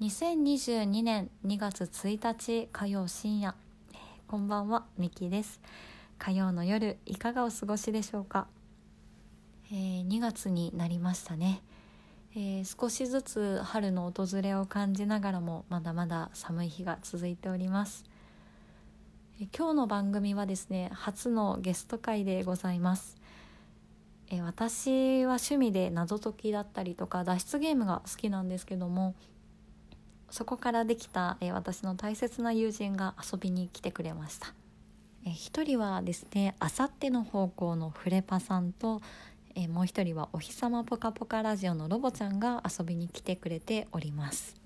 2022年2月1日火曜深夜、こんばんはミキです。火曜の夜いかがお過ごしでしょうか、えー2月になりましたね、えー少しずつ春の訪れを感じながらもまだまだ寒い日が続いております、えー今日の番組はですね初のゲスト会でございます。え私は趣味で謎解きだったりとか脱出ゲームが好きなんですけどもそこからできた、えー私の大切な友人が遊びに来てくれました、えー一人はですねあさっての方向のフレパさんと、えーもう一人はお日様ぽかぽかラジオのロボちゃんが遊びに来てくれております。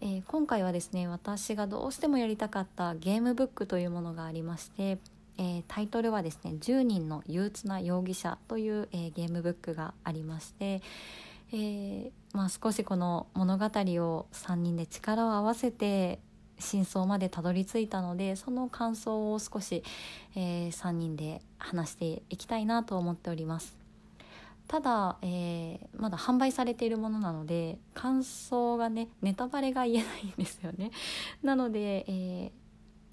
えー今回はですね私がどうしてもやりたかったゲームブックというものがありまして、えータイトルはですね「10人の憂鬱な容疑者」という、えーゲームブックがありまして、えーまあ、少しこの物語を3人で力を合わせて真相までたどり着いたのでその感想を少し、え3人で話していきたいなと思っております。ただ、えーまだ販売されているものなので感想がねネタバレが言えないんですよね なので、えー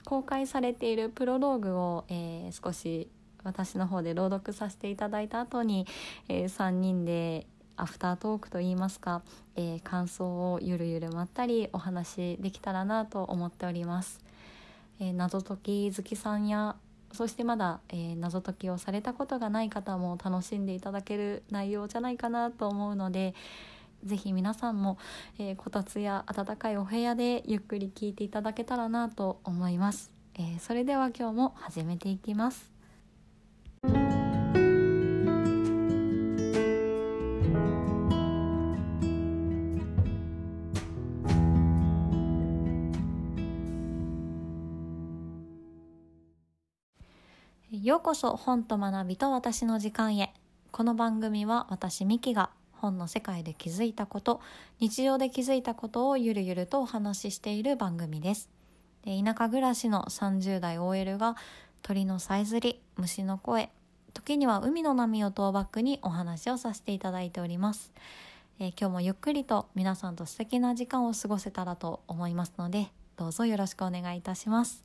公開されているプロローグを、えー少し私の方で朗読させていただいた後に、え3人でアフタートークといいますか、えー感想をゆるゆるまったりお話できたらなと思っております、えー謎解き好きさんやそしてまだ、えー謎解きをされたことがない方も楽しんでいただける内容じゃないかなと思うのでぜひ皆さんも、えーこたつや暖かいお部屋でゆっくり聞いていただけたらなと思います、えーそれでは今日も始めていきます。ようこそ本と学びと私の時間へ。この番組は私ミキが本の世界で気づいたこと日常で気づいたことをゆるゆるとお話ししている番組です。で田舎暮らしの30代 OL が鳥のさえずり虫の声時には海の波をトーバックにお話をさせていただいております、え今日もゆっくりと皆さんと素敵な時間を過ごせたらと思いますのでどうぞよろしくお願いいたします。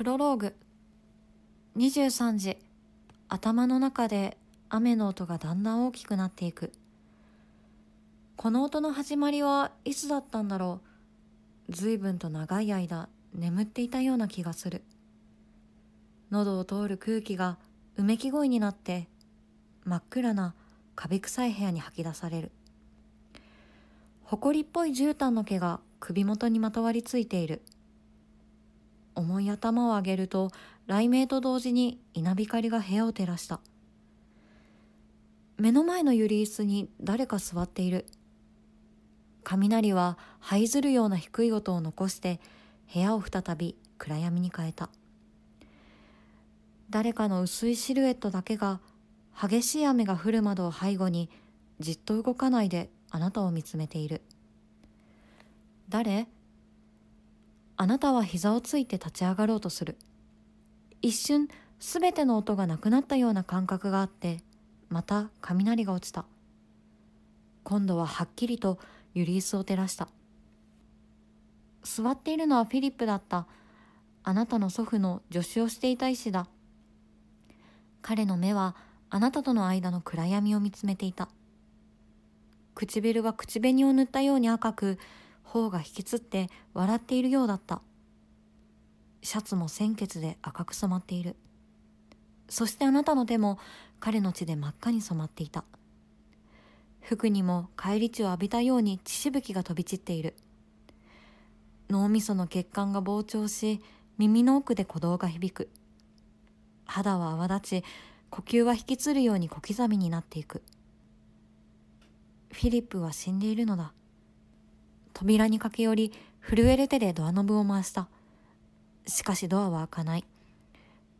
プロローグ。23時。頭の中で雨の音がだんだん大きくなっていく。この音の始まりはいつだったんだろう。随分と長い間眠っていたような気がする。喉を通る空気がうめき声になって真っ暗なカビ臭い部屋に吐き出される。埃っぽい絨毯の毛が首元にまとわりついている。重い頭を上げると雷鳴と同時に稲光が部屋を照らした。目の前のゆり椅子に誰か座っている。雷は這いずるような低い音を残して部屋を再び暗闇に変えた。誰かの薄いシルエットだけが激しい雨が降る窓を背後にじっと動かないであなたを見つめている。誰？あなたは膝をついて立ち上がろうとする。一瞬すべての音がなくなったような感覚があってまた雷が落ちた。今度ははっきりとユリースを照らした。座っているのはフィリップだった。あなたの祖父の助手をしていた医師だ。彼の目はあなたとの間の暗闇を見つめていた。唇は口紅を塗ったように赤く頬が引きつって笑っているようだった。シャツも鮮血で赤く染まっている。そしてあなたの手も彼の血で真っ赤に染まっていた。服にも返り血を浴びたように血しぶきが飛び散っている。脳みその血管が膨張し耳の奥で鼓動が響く。肌は泡立ち呼吸は引きつるように小刻みになっていく。フィリップは死んでいるのだ。扉に駆け寄り震える手でドアノブを回した。しかしドアは開かない。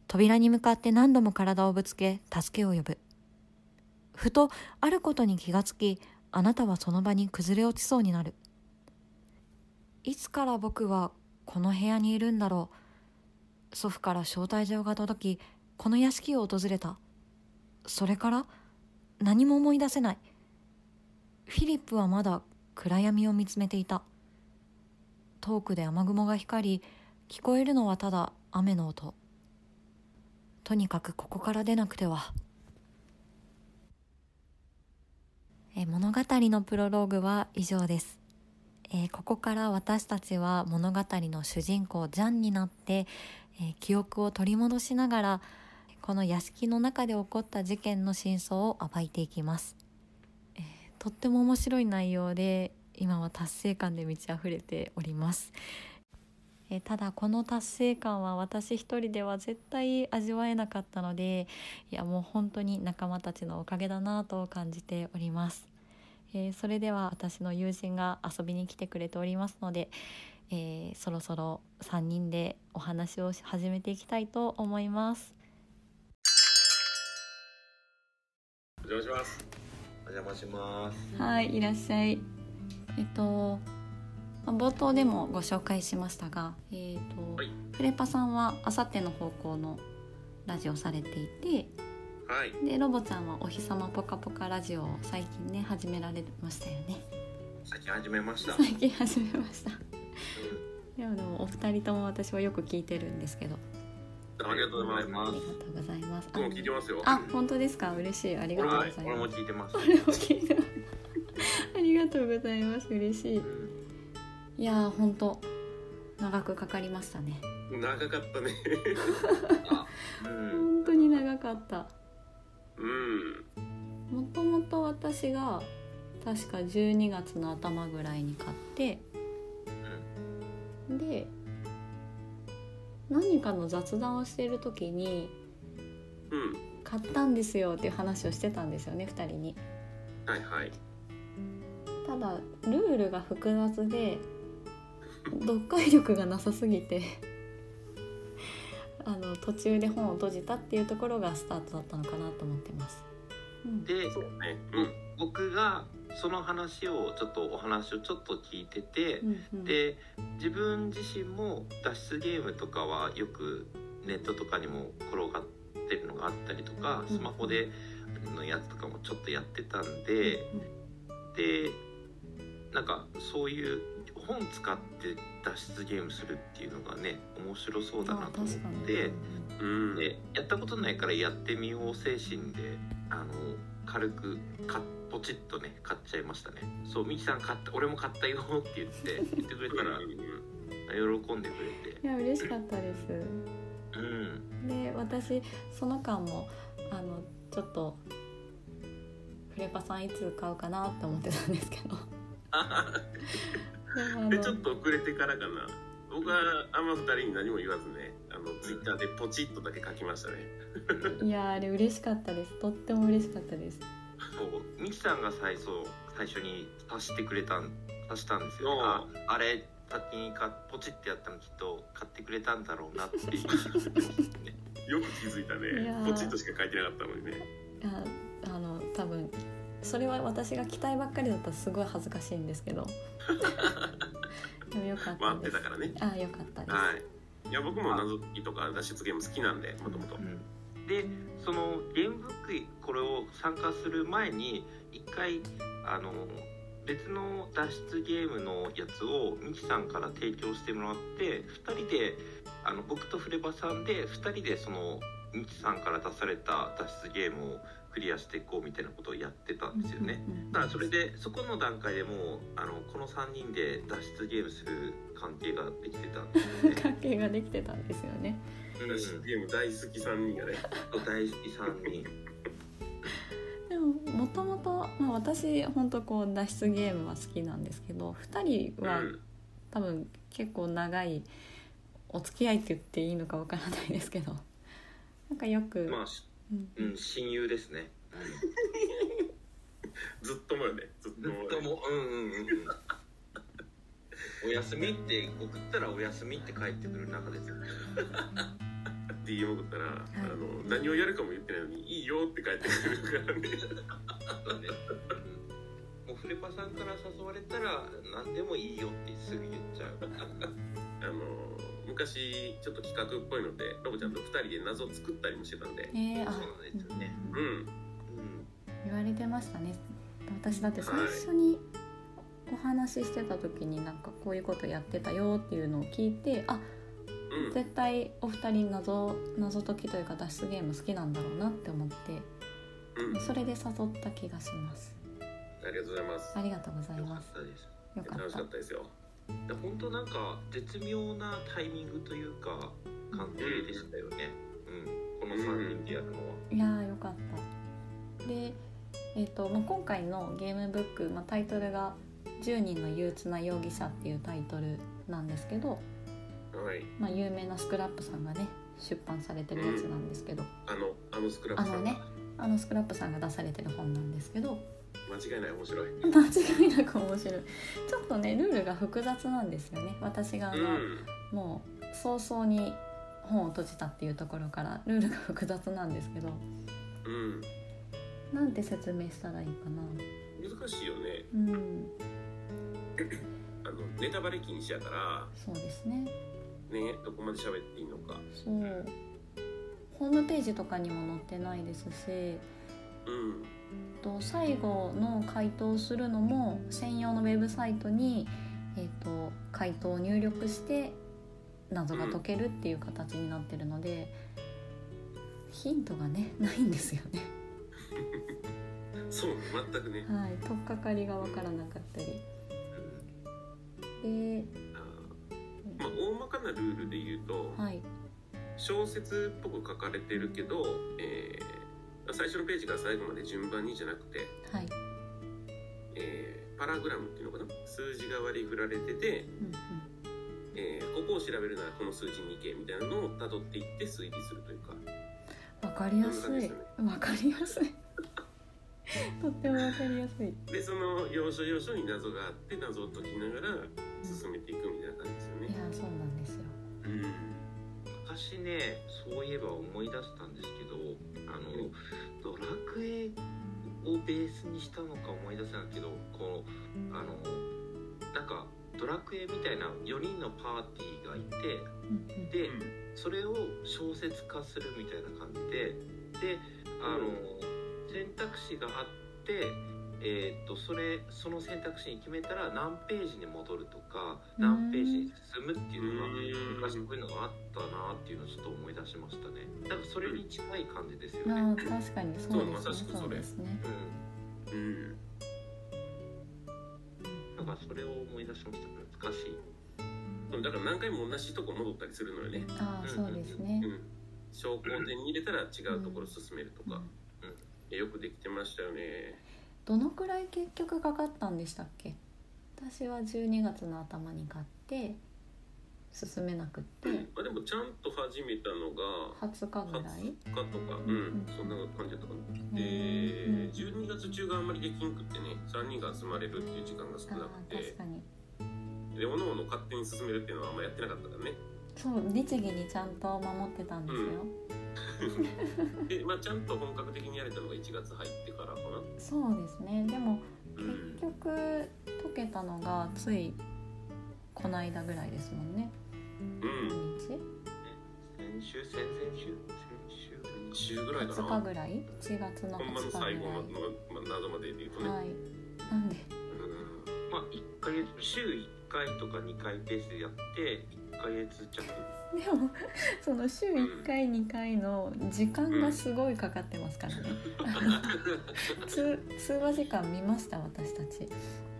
扉に向かって何度も体をぶつけ助けを呼ぶ。ふとあることに気がつきあなたはその場に崩れ落ちそうになる。いつから僕はこの部屋にいるんだろう。祖父から招待状が届きこの屋敷を訪れた。それから何も思い出せない。フィリップはまだ暗闇を見つめていた。遠くで雨雲が光り聞こえるのはただ雨の音。とにかくここから出なくては。え物語のプロローグは以上です、えー、ここから私たちは物語の主人公ジャンになって、えー、記憶を取り戻しながらこの屋敷の中で起こった事件の真相を暴いていきます、とっても面白い内容で今は達成感で満ち溢れております、えただこの達成感は私一人では絶対味わえなかったのでいやもう本当に仲間たちのおかげだなと感じております、えー、それでは私の友人が遊びに来てくれておりますので、えー、そろそろ3人でお話を始めていきたいと思います。お邪魔します。お邪魔します。はいいらっしゃい。えっと冒頭でもご紹介しましたが、えーと、はい、フレパさんはあさっての方向のラジオされていて、はい、でロボちゃんは「お日様ぽかぽかラジオ」を最近ね始められましたよね。最近始めました。最近始めました、でもでもお二人とも私はよく聞いてるんですけどありがとうございます。ありがとうございます。僕も聞いてますよ。あ、本当ですか？嬉しい。ありがとうございます。俺も聞いてます。俺も聞いてます。ありがとうございます。嬉しい。うんいや本当長くかかりましたね長かったね うん、本当に長かったうんもともと私が確か12月の頭ぐらいに買って、うん、で何かの雑談をしている時に「うん、買ったんですよ」っていう話をしてたんですよね2人に。はいはい、ただルールが複雑で読解力がなさすぎて あの途中で本を閉じたっていうところがスタートだったのかなと思ってます。うん、でそうね、うん、僕がその話をちょっとお話をちょっと聞いてて、うんうん、で自分自身も脱出ゲームとかはよくネットとかにも転がってるのがあったりとか、スマホでのやつとかもちょっとやってたんで、でなんかそういう本使って脱出ゲームするっていうのがね面白そうだなと思ってうん、でやったことないからやってみよう精神であの軽くかポチッとね買っちゃいましたね。そうミキさん買った俺も買ったよって言って言ってくれたら、うん、喜んでくれて。いや嬉しかったです。うん。で私その間もあのちょっとフレパさんいつ買うかなって思ってたんですけど。でちょっと遅れてからかな。僕はあんま2人に何も言わずねあのツイッターでポチッとだけ書きましたね。いやあれ嬉しかったです。とっても嬉しかったですそうミキさんが最初最初に足してくれたん足したんですよああれ先にかポチってやったのきっと買ってくれたんだろうなっていう、ね、よく気づいたねポチッとしか書いてなかったのにねあの多分それは私が期待ばっかりだったらすごい恥ずかしいんですけど でもよかったです。たからね。あよかったです。はい。いや僕も謎解きとか脱出ゲーム好きなんでもともと。でそのゲームブックこれを参加する前に一回あの別の脱出ゲームのやつをミキさんから提供してもらって2人であの僕とフレバさんで2人でそのミキさんから出された脱出ゲームをクリアしていこうみたいなことをやってたんですよね。だからそれでそこの段階でもうあのこの3人で脱出ゲームする関係ができてたんですよね。関係ができてたんですよね。ゲーム大好き3人がね。大好き3人。でももともと、まあ、私本当こう脱出ゲームは好きなんですけど2人は、多分結構長いお付き合いって言っていいのかわからないですけどなんかよく、まあうん、親友ですね、ずっともよね。ずっともずっともうんうんうん お休みって送ったらお休みって帰ってくる中ですよね DM 送ったら、あの何をやるかも言ってないのに「いいよ」って帰ってくるからね。もうフレパさんから誘われたら何でもいいよってすぐ言っちゃう。あの昔ちょっと企画っぽいのでロボちゃんと2人で謎を作ったりもしてたんで。えー、あ。そうなんですよね。うん。うん言われてましたね。私だって最初にお話ししてた時になんかこういうことやってたよっていうのを聞いてあうん。絶対お二人謎謎解きというか脱出ゲーム好きなんだろうなって思ってうん。それで誘った気がします。ありがとうございます。ありがとうございよかっますたです。よかっ楽しかったですよ。で本当なんか絶妙なタイミングというか関係でしたよね、うん、この3人でやるのは、いやーよかった。でえっ、と、まあ、今回のゲームブック、まあ、タイトルが「10人の憂鬱な容疑者」っていうタイトルなんですけど、はい。まあ、有名なスクラップさんがね出版されてるやつなんですけど、あのあのスクラップさんあのねあのスクラップさんが出されてる本なんですけど。間違いない面白い。間違いなく面白い。ちょっとねルールが複雑なんですよね。私があの、うん。もう早々に本を閉じたっていうところからルールが複雑なんですけど。うん。なんて説明したらいいかな。難しいよね。うん。あのネタバレ禁止やから。そうですねねどこまで喋っていいのか。そう。ホームページとかにも載ってないですし。うん。と最後の回答するのも専用のウェブサイトに、えー、と回答を入力して謎が解けるっていう形になってるので、ヒントがねないんですよね。そう全くね。はい、取っかかりが分からなかったり。で、まあ大まかなルールで言うと、はい、小説っぽく書かれてるけど、えー最初のページから最後まで順番にじゃなくて、はい、えーパラグラムっていうのかな？数字が割り振られてて、うんうん、えーここを調べるならこの数字に行けみたいなのを辿っていって推理するというか。分かりやすい。そんな感じですよね。分かりやすい。とっても分かりやすい。でその要所要所に謎があって謎を解きながらねそういえば思い出したんですけどあのドラクエをベースにしたのか思い出せないけどこのあのなんかドラクエみたいな4人のパーティーがいてでそれを小説化するみたいな感じでであの選択肢があって、えーっとそれその選択肢に決めたら何ページに戻るとか何ページに進むっていうのがうん昔こういうのがあったなっていうのをちょっと思い出しましたね。だからそれに近い感じですよね。確かにそうですね。そうまさしくそれ。そうですね。うん。うんだからそれを思い出しました。懐かしい。うんだから何回も同じとこ戻ったりするのよね。ああそうですね。うん。証拠を手に入れたら違うところ進めるとか、よくできてましたよね。どのくらい結局かかったんでしたっけ？私は12月の頭に買って進めなくって。まあでもちゃんと始めたのが20日ぐらい？20日とか、ううん。ん、そんな感じだったかな。うんで、うん。12月中があんまりできんくってね、3人が集まれるっていう時間が少あなくて、ー確かに。で、おのおの勝手に進めるっていうのはあんまやってなかったからね。そう律儀にちゃんと守ってたんですよ、で、まあちゃんと本格的にやれたのが1月入ってからかな。そうですね。でもうん結局解けたのがついこの間ぐらいですもんね。うん、何日？先週先々週先週週ぐらいか20日な。ぐらい？1月のほんまの20日最後の、ぐらいまあ、謎までで言うとね。はい。なんで？うん。まあ1ヶ月週1回とか2回ペースでやって1ヶ月弱でもその週1回2回の時間がすごいかかってますからね。あの通通話時間見ました私たち。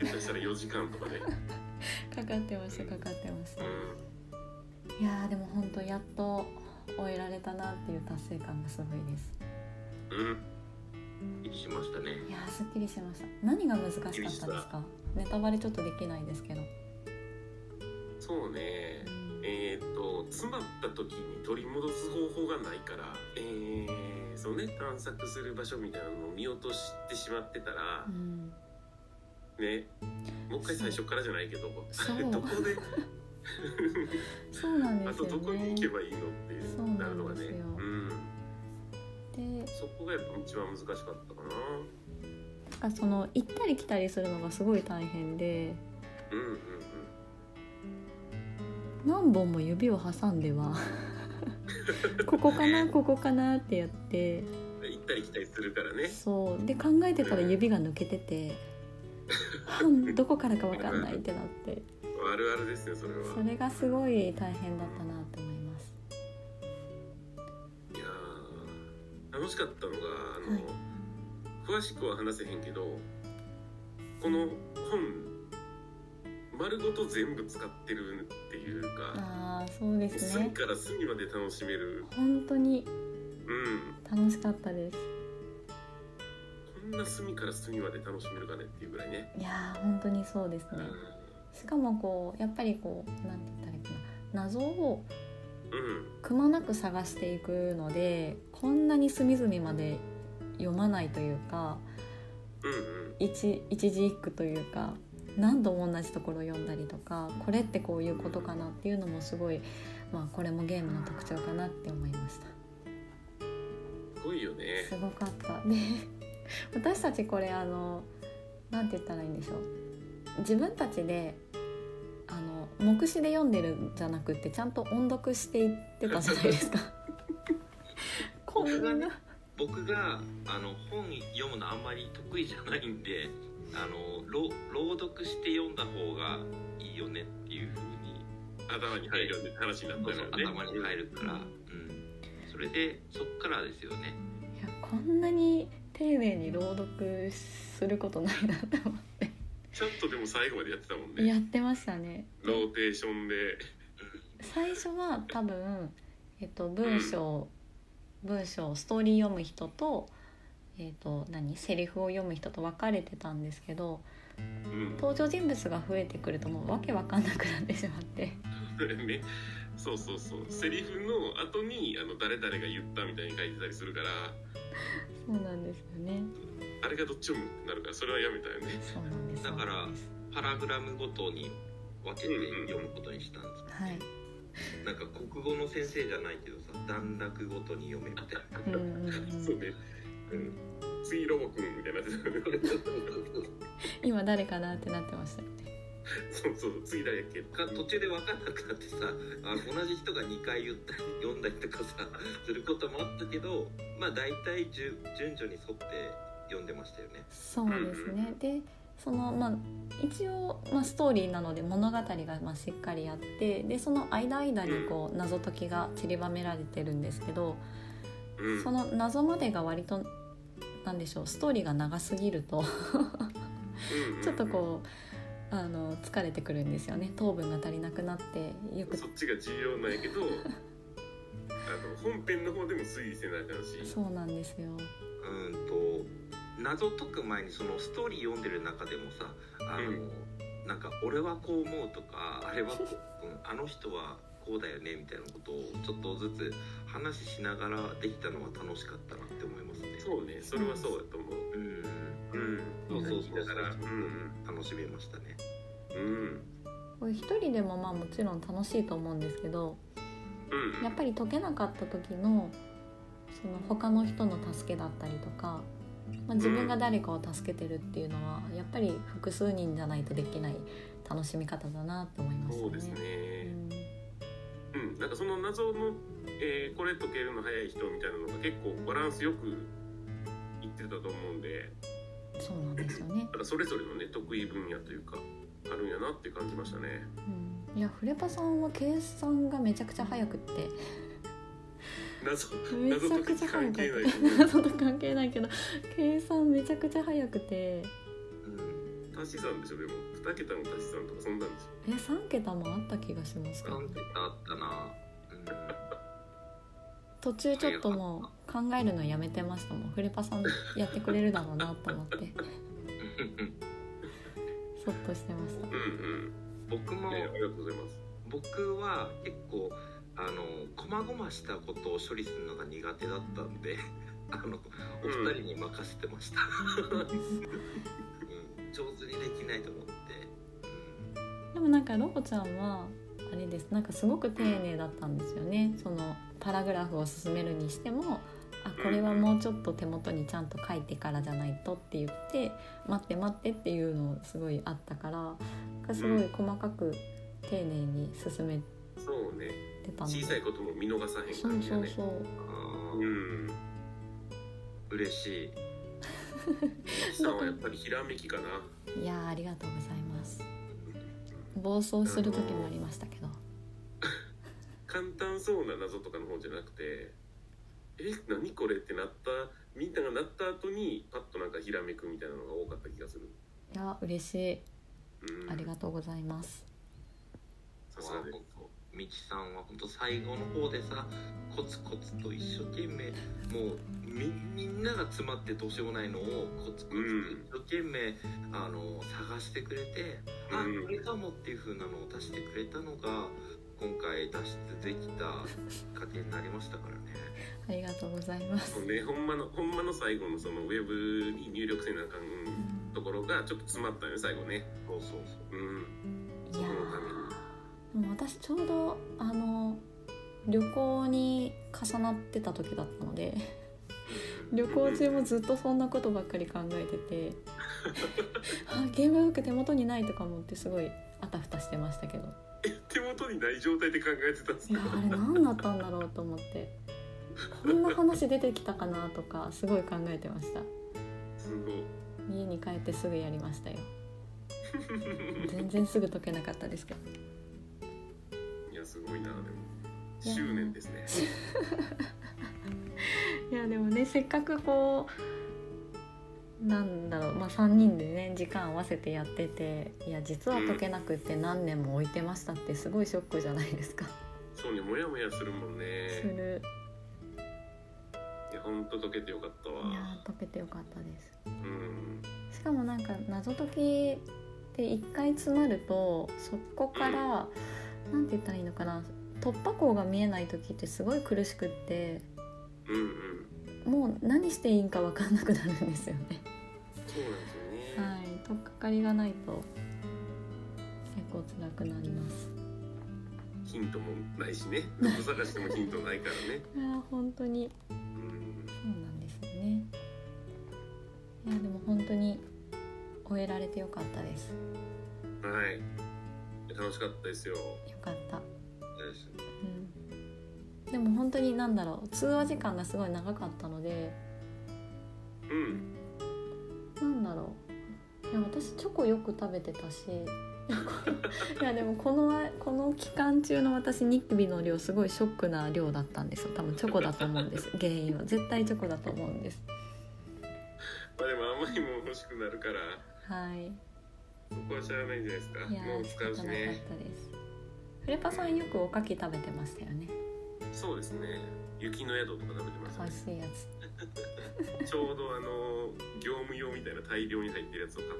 下手したら4時間とかね。かかってましたかかってました。ういやーでも本当やっと終えられたなっていう達成感がすごいです。ん。うん。しましたね。いやーすっきりしました。何が難しかったですか？ネタバレちょっとできないですけど。そうね。詰まった時に取り戻す方法がないから、えー、そうね探索する場所みたいなのを見落としてしまってたらう、ん。ねもう一回最初からじゃないけど どこで？そうなんですよね。あとどこに行けばいいのってなるのがね。うんでそこがやっぱ一番難しかったかな。なんかその行ったり来たりするのがすごい大変でうんうんうん何本も指を挟んではここかなここかなってやって行ったり来たりするからね。そう。で考えてたら指が抜けててはんどこからか分かんないってなって。あるあるですねそれは。それがすごい大変だったなと思います。いやー楽しかったのがあの、はい。詳しくは話せへんけどこの本丸ごと全部使ってるっていうかああそうですね。隅から隅まで楽しめる。本当にうん。楽しかったです。こんな隅から隅まで楽しめるかねっていうぐらいね、いやー本当にそうですね。うん。しかもこうやっぱりこうなんて言ったらいいかな。謎をうん。くまなく探していくのでこんなに隅々まで読まないというかうんうん。一一字一句というか何度も同じところを読んだりとかこれってこういうことかなっていうのもすごい、まあ、これもゲームの特徴かなって思いました。すごいよね。すごかった。で 私たちこれあのなんて言ったらいいんでしょう。自分たちであの目視で読んでるんじゃなくってちゃんと音読していってたじゃないですか。こんな。僕があの本読むのあんまり得意じゃないんであの朗朗読して読んだ方がいいよねっていうふうに頭に入るような話になったからね頭に入るから、うん、それでそっからですよね。いやこんなに丁寧に朗読することないなと思って。ちゃんとでも最後までやってたもんね。やってましたね。ローテーションで。最初は多分、えっと、文章、文章ストーリー読む人と,、えっと何？セリフを読む人と分かれてたんですけどうん。登場人物が増えてくるともうわけわかんなくなってしまって。ね そうそうそう。セリフの後にあの誰々が言ったみたいに書いてたりするから。そうなんですよね。あれがどっち読むってなるからそれはやめたよね。そうなんです。だからパラグラムごとに分けて読むことにしたんです、はい。なんか国語の先生じゃないけどさ段落ごとに読めみたいな。うんうんうん。そうねうん。次ロボくんみたいにな今誰かなってなってましたよね。そうそう次誰やっけ。か途中で分かんなくなってさあ同じ人が2回言ったり読んだりとかさすることもあったけどまあ大体順順序に沿って読んでましたよね。そうですね。でそのまあ一応、まあ、ストーリーなので物語がまあしっかりあってでその間間にこう謎解きが散りばめられてるんですけどうん。その謎までが割となんでしょうストーリーが長すぎるとちょっとこうあの疲れてくるんですよね。糖分が足りなくなってよく。そっちが重要なんやけど あの本編の方でも推理せなあかんし。そうなんですよ。うんと謎解く前にそのストーリー読んでる中でもさあの、うんなんか俺はこう思うとかあれはこう、うんあの人はこうだよねみたいなことをちょっとずつ話しながらできたのは楽しかったなって思いますね。そうねそれはそうだと思う。うん。うん。そうそうそう。だからうん。楽しめましたね。うん。これ一人でもまあもちろん楽しいと思うんですけどうん。やっぱり解けなかった時のその他の人の助けだったりとか、まあ、自分が誰かを助けてるっていうのはやっぱり複数人じゃないとできない楽しみ方だなって思いましたね。そうですね。うん。なんかその謎の、えーこれ解けるの早い人みたいなのが結構バランスよくいってたと思うんで。うん、そうなんですよね。なんかそれぞれのね得意分野というかあるんやなって感じましたね。うん、いやフレパさんは計算がめちゃくちゃ早くって。謎めちゃくちゃ早くて。謎と関係ない謎と関係ないけど。計算めちゃくちゃ早くて。うん。足し算でしょでも。2桁の足し算とかそんなんでしょ。え3桁もあった気がしますけど。なんてあったな。途中ちょっともう考えるのやめてましたもん。フレパさんやってくれるだろうなと思って。うんそっとしてました。うんうん。僕も。ねありがとうございます。僕は結構あの細々したことを処理するのが苦手だったんで あのお二人に任せてました、うん、上手にできないと思って、でもなんかロボちゃんはあれです。なんかすごく丁寧だったんですよね。そのパラグラフを進めるにしてもあこれはもうちょっと手元にちゃんと書いてからじゃないとって言って待って待ってっていうのすごいあったからすごい細かく丁寧に進めそうね。小さいことも見逃さへんそう感じだね。そうそうあーうん嬉しい。さんはやっぱりひらめきかな。いやーありがとうございます。暴走する時もありましたけど簡単そうな謎とかの方じゃなくてえ何これってなったみんながなった後にパッとなんかひらめくみたいなのが多かった気がする、いや嬉しい。うん、ありがとうございます。さすがです。みきさんは本当最後の方でさコツコツと一生懸命もうみみんなが詰まってどうしようもないのをコツコツとうん一生懸命、あの探してくれて、あうんこれかもっていう風なのを出してくれたのが今回脱出できた過程になりましたからね。ありがとうございます。もうねほんまのほんまの最後のそのウェブに入力せなあかんところがちょっと詰まったよね最後ね。そうそうそう。うん。いやそのために。も私ちょうどあの旅行に重なってた時だったので旅行中もずっとそんなことばっかり考えてて あゲームブック手元にないとか思ってすごいあたふたしてましたけど手元にない状態で考えてたんですか？いやあれ何だったんだろうと思って。こんな話出てきたかなとかすごい考えてました。すごい。家に帰ってすぐやりましたよ。全然すぐ解けなかったですけど。いやすごいなでも。執念ですね。いやでもねせっかくこうなんだろうまあ3人でね時間合わせてやってていや実は解けなくって何年も置いてましたってすごいショックじゃないですか。そうねモヤモヤするもんすねる。いやほんと解けてよかったいやわ解けてよかったです。うん。しかもなんか謎解きって一回詰まるとそこからなんて言ったらいいのかな突破口が見えない時ってすごい苦しくってうんうんもう何していいんか分かんなくなるんですよね。そうなんですよね、はい、取っかかりがないと結構辛くなります。ヒントもないしねどこ探してもヒントないからね いや本当にうんそうなんですよね。いやでも本当に終えられてよかったです。はい楽しかったですよよかった。ですうん。でも本当になんだろう通話時間がすごい長かったので。うん。なんだろう。いや私チョコよく食べてたし。いやでもこのこの期間中の私ニキビの量すごいショックな量だったんですよ。多分チョコだと思うんです。原因は。絶対チョコだと思うんです。まあでも甘いもん欲しくなるから。はい。そこはしゃあないんじゃないですか。いやもう使うし方なかったねです。フレパさんよくおかき食べてましたよねそうですね。雪の宿とか食べてま美すね。味しいやつ。ちょうどあの業務用みたいな大量に入ってるやつを買っ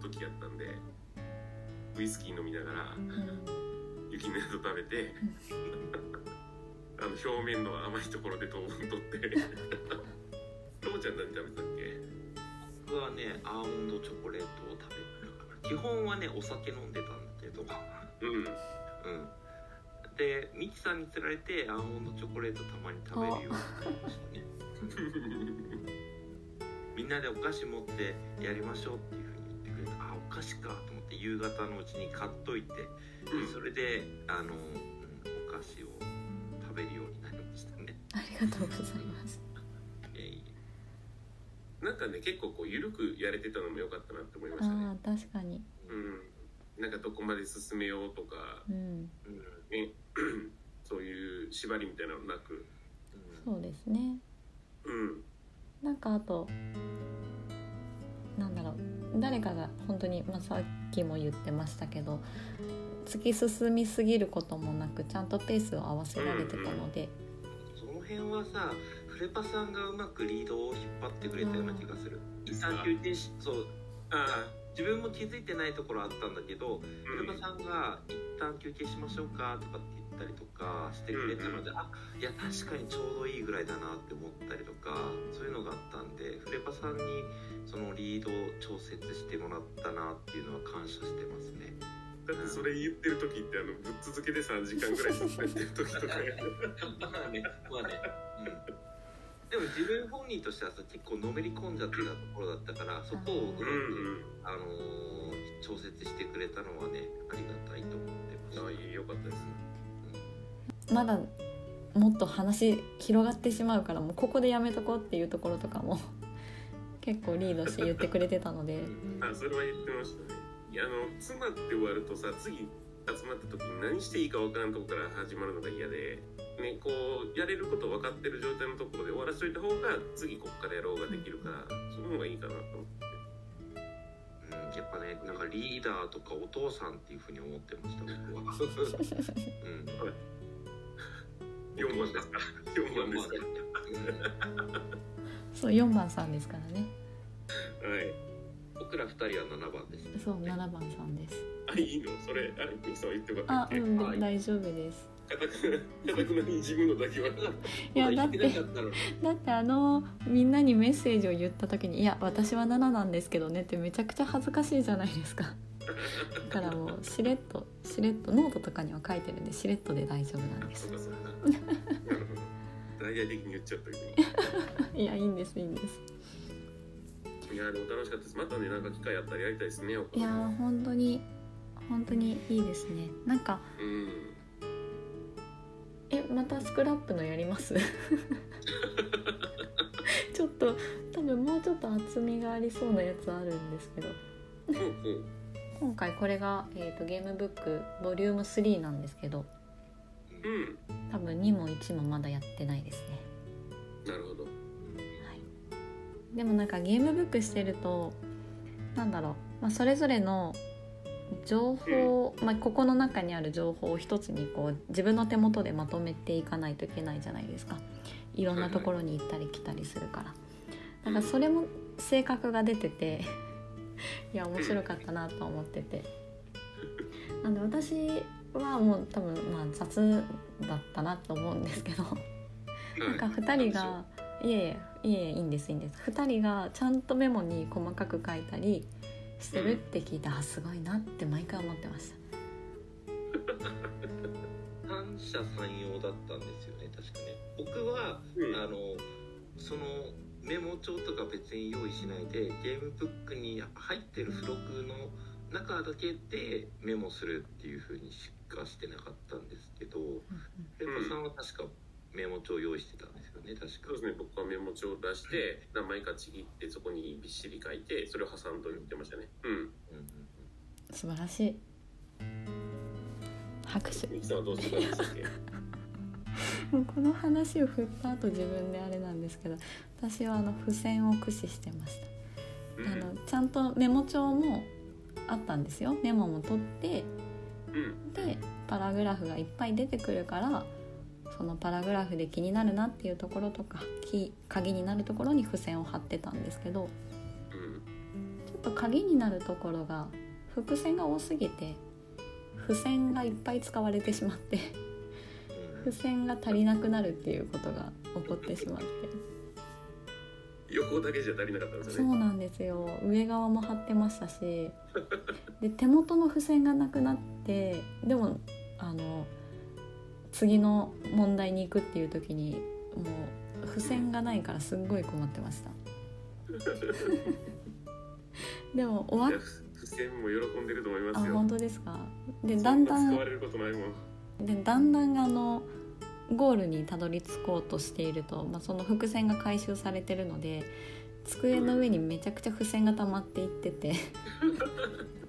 た時やったんでウイスキー飲みながらうん。雪の宿食べてあの表面の甘いところで糖分取ってロボちゃん何食べてたっけ？僕はねアーモンドチョコレートを食べたかな。基本はねお酒飲んでたんだけど。うんうんでミキさんにつられてアーモンドチョコレートたまに食べるようになりましたね。みんなでお菓子持ってやりましょうっていうふうに言ってくれた。あお菓子かと思って夕方のうちに買っといてでそれであの、うんお菓子を食べるようになりましたね。ありがとうございます。なんかね結構こう緩くやれてたのも良かったなって思いましたね。確かに。うんなんかどこまで進めようとかうん。えうん。ね そういう縛りみたいなのなく。うん。そうですね。うん。なんかあとなんだろう。誰かが本当に、まあ、さっきも言ってましたけど突き進みすぎることもなくちゃんとペースを合わせられてたので、その辺はさフレパさんがうまくリードを引っ張ってくれたような気がする。そう。あ自分も気づいてないところあったんだけど、あフレパさんが「一旦休憩しましょうか」とかって言ったりとかしてくれたので、あいや確かにちょうどいいぐらいだなって思ったりとかそういうのがあったんでフレパさんにそのリードを調節してもらったなっていうのは感謝してますね。だってそれ言ってる時ってあのぶっ続けで3時間ぐらいずっとやってる時とか。まあねまあね、うん、でも自分本人としてはさ結構のめり込んじゃってたところだったからそこをうまく、うんうんあのー調節してくれたのはねありがたいと思ってましたああいいよかったです。まだもっと話広がってしまうからもうここでやめとこうっていうところとかも 結構リードして言ってくれてたので。あそれは言ってましたね。いやあの詰まって終わるとさ次集まった時に何していいか分からんとこから始まるのが嫌でねこうやれること分かってる状態のところで終わらしといた方が次こっからやろうができるからその方がいいかなと思って。うん、やっぱねなんかリーダーとかお父さんっていうふうに思ってました僕は、うん。4番ですか4番ですかそう4番さんですからね。はい僕ら二人は7番です。ねそう7番さんです。あいいの？それあれミキさんは言ってよかったっけあうん、はい大丈夫です。かたくなかたくなに自分のだけは。いやだって言なかったのに。だってあのみんなにメッセージを言った時に「いや私は7なんですけどね」ってめちゃくちゃ恥ずかしいじゃないですか。だからもうしれっとしれっとノートとかには書いてるんでしれっとで大丈夫なんです。そうかそうか。なるほど。大々的に言っちゃったけど。いやいいんですいいんですいやでも楽しかったです。またねなんか機会あったらやりたいです。ねいやー本当に本当にいいですね。なんかうん。えまたスクラップのやります？ちょっと多分もうちょっと厚みがありそうなやつあるんですけど。今回これが、えー、とゲームブックボリューム3なんですけど。うん。多分2も1もまだやってないですね。なるほどでもなんかゲームブックしてるとなんだろう、まあ、それぞれの情報、まあ、ここの中にある情報を一つにこう自分の手元でまとめていかないといけないじゃないですか。いろんなところに行ったり来たりするから。だからそれも性格が出てて いや面白かったなと思ってて。なんで私はもう多分まあ雑だったなと思うんですけど。なんか2人が「いえいえいえいえいいんですいいんです」2人がちゃんとメモに細かく書いたりしてるって聞いて、あすごいなって毎回思ってました三者三様だったんです。よ ね確かね僕は、うん。あのそのメモ帳とか別に用意しないでゲームブックに入ってる付録の中だけでメモするっていう風にしかしてなかったんですけどペッパさんは確かメモ帳用意してたんですよね確か。そうですね僕はメモ帳を出して名前かちぎってそこにびっしり書いてそれを挟んと言ってましたね。うん。うんうん素晴らしい。拍手。ミキさんはどうして もうこの話を振った後自分であれなんですけど私はあの付箋を駆使してました。うん。あのちゃんとメモ帳もあったんですよ。メモも取ってうん。でパラグラフがいっぱい出てくるからそのパラグラフで気になるなっていうところとかキ鍵になるところに付箋を貼ってたんですけどうんちょっと鍵になるところが伏線が多すぎて付箋がいっぱい使われてしまってうん付箋が足りなくなるっていうことが起こってしまって。横だけじゃ足りなかったんですね。うなんですよ。上側も貼ってましたしで手元の付箋がなくなってでもあの次の問題に行くっていう時にもう付箋がないからすっごい困ってました。でも終わっ付箋も喜んでると思いあますよ。本当ですか？でだんだんそな使われることないもん。でだんだんあのゴールにたどり着こうとしていると、まあ、その伏線が回収されてるので机の上にめちゃくちゃ付箋が溜まっていってて。も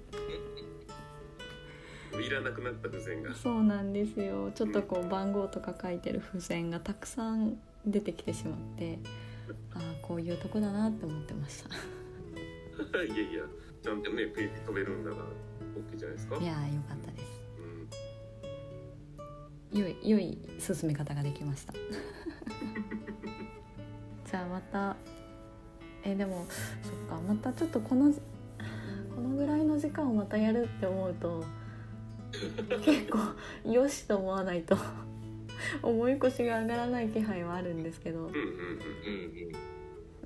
ういらなくなった付箋が。そうなんですよ。ちょっとこう番号とか書いてる付箋がたくさん出てきてしまってああこういうとこだなって思ってました。いやいやちゃんとねページ飛べるんだから OK じゃないですか。いやーよかったです。うん。良い良い進め方ができました。じゃあまた。えでもそっかまたちょっとこのこのぐらいの時間をまたやるって思うと結構よしと思わないと。重い腰が上がらない気配はあるんですけど。うんうんうんうん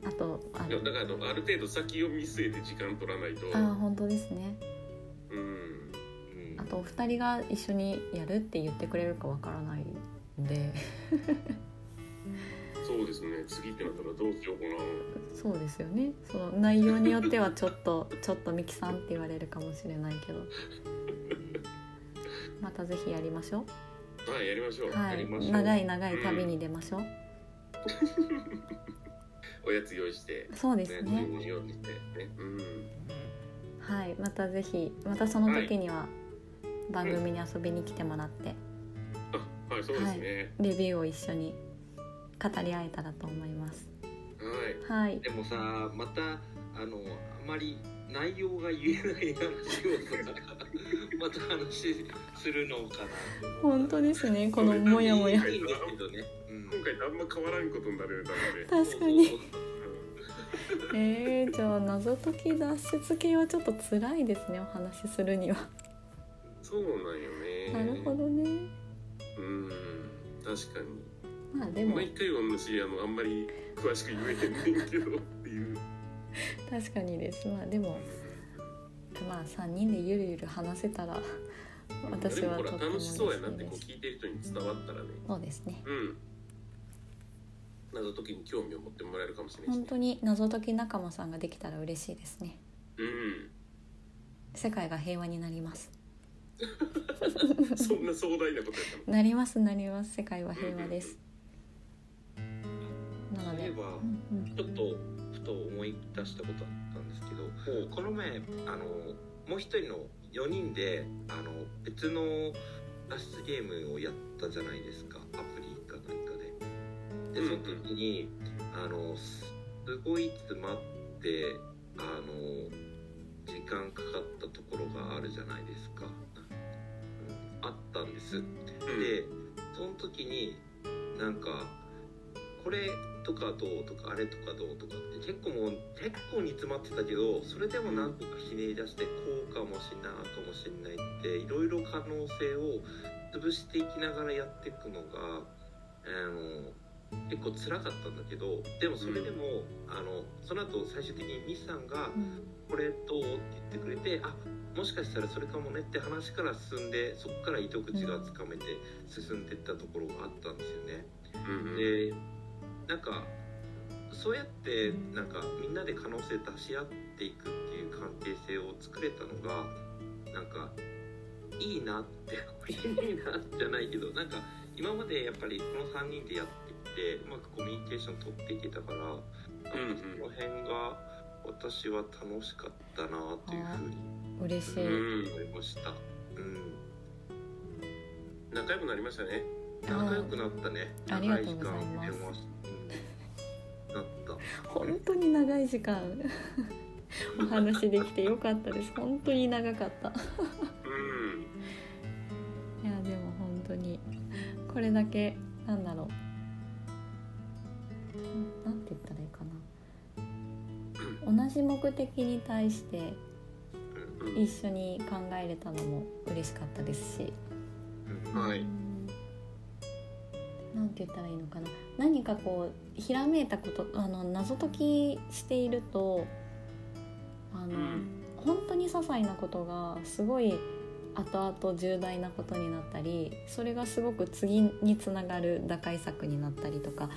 うん。あとあいやだからあのある程度先を見据えて時間取らないと。あー本当ですね。うんうん。あそう2人が一緒にやるって言ってくれるかわからないんで。そうですね。次ってなったらどうしようかな。そうですよね。その内容によってはちょっとちょっとミキさんって言われるかもしれないけどまたぜひやりましょはいやりましょう、う、はい。長い長い旅に出ましょう、おやつ用意してそうですね。はいまたぜひまたその時には番組に遊びに来てもらって、あはいそうですね。レビューを一緒に語り合えたらと思います。はい。はい。でもさまたあのあまり内容が言えない話をさまた話するのかな。本当ですねこのモヤモヤいいんですけどね、うん。今回何も変わらんことになるたので。確かに。えー、じゃあ謎解き脱出系はちょっと辛いですねお話しするには。そうなんよね。なるほどね。うん確かに。まあでも。毎回同じあのあんまり詳しく言えへんねんけどっていう。確かにです。まあでもまあ3人でゆるゆる話せたら私はとっても楽しそうやなってこう聞いてる人に伝わったらね。そうですね。うん。謎解きに興味を持ってもらえるかもしれないし、ね、本当に謎解き仲間さんができたら嬉しいですね。うん。世界が平和になります。そんな壮大なことやったの？なりますなります。世界は平和です。なのでそういえばうんうんちょっとふと思い出したことあったんですけどこの前あのもう一人の4人であの別の脱出ゲームをやったじゃないですかアプリか何かで。でその時に、あのすすごい詰まってあの時間かかったところがあるじゃないですか。うん、あったんです。でその時になんかこれとかどうとかあれとかどうとかって結構もう結構煮詰まってたけどそれでもなんとかひねり出してこうかもしんないかもしんないっていろいろ可能性を潰していきながらやっていくのがあの結構辛かったんだけどでもそれでも、あのその後最終的に西さんがうん「これどう?」って言ってくれてあもしかしたらそれかもねって話から進んでそこから糸口がつかめて進んでいったところがあったんですよね。うんうんでなんかそうやってなんかみんなで可能性出し合っていくっていう関係性を作れたのがなんかいいなっていいなじゃないけどなんか今までやっぱりこの3人でやってきてうまくコミュニケーション取っていけたから、なんかうんその辺が私は楽しかったなというふうに嬉しい、うん思いました。うん仲良くなりましたね仲良くなったね。ありがとうござい時間電話した。本当に長い時間 お話できてよかったです。本当に長かった。うん。いやでも本当にこれだけなんだろう。なんて言ったらいいかな。同じ目的に対してうん一緒に考えれたのも嬉しかったですし、うん。はい。うんなんて言ったらいいのかな何かこうひらめいたことあの謎解きしているとあの、うん。本当に些細なことがすごい後々重大なことになったりそれがすごく次につながる打開策になったりとか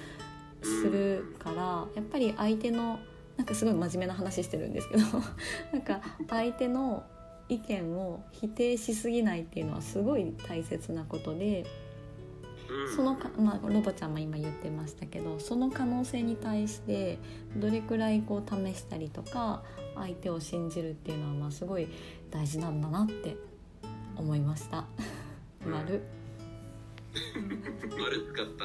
するからやっぱり相手のなんかすごい真面目な話してるんですけど なんか相手の意見を否定しすぎないっていうのはすごい大切なことでうんそのか、まあ、ロボちゃんも今言ってましたけどその可能性に対してどれくらいこう試したりとか相手を信じるっていうのはまあすごい大事なんだなって思いました。うん丸丸使った。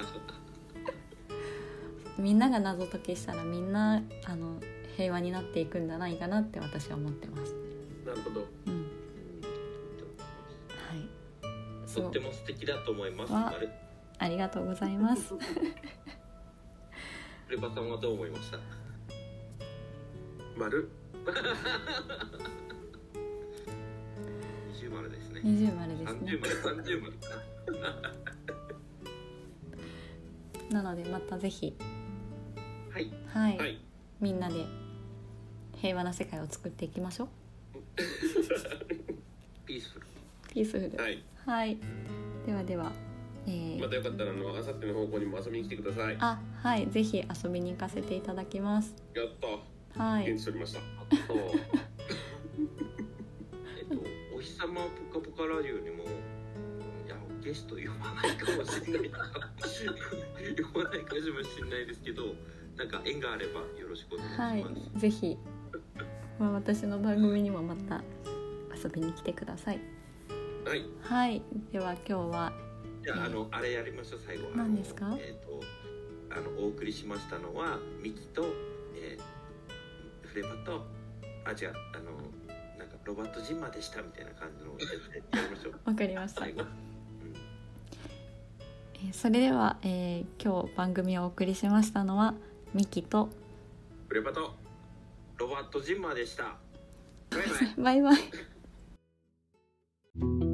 みんなが謎解きしたらみんなあの平和になっていくんじゃないかなって私は思ってます。なるほどうん、うんはい。とっても素敵だと思います。ありがとうございます。レバさんはどう思いました？丸？二十丸ですね。二重丸ですね三十。丸、三十丸かなのでまたぜひな。はい。はい、はいみんなで平和な世界を作っていきましょう。ピースフル。ピースフルはいはいではではえー。またよかったらあのあさっての方向にも遊びに来てください。やあはい。ぜひ遊びに行かせていただきます。った。はい。元気しておりました。えっとお日様ぽかぽかラジオにもいやゲスト呼ばないかもしれない。呼ばないかもしれないですけどなんか縁があればよろしくお願はいいします、ぜひ、まあ、私の番組にもまた遊びに来てください。はい。はい。では今日はじゃああのあれやりましょう最後。何ですか？えっ、とあのお送りしましたのはミキと、えーフレパとあ違うあのなんかロバート・ジンマでしたみたいな感じのやりましょう。わかりました。最後、それでは、えー今日番組をお送りしましたのはミキとフレパとロバート・ジンマでした。バイバイ。バイバイ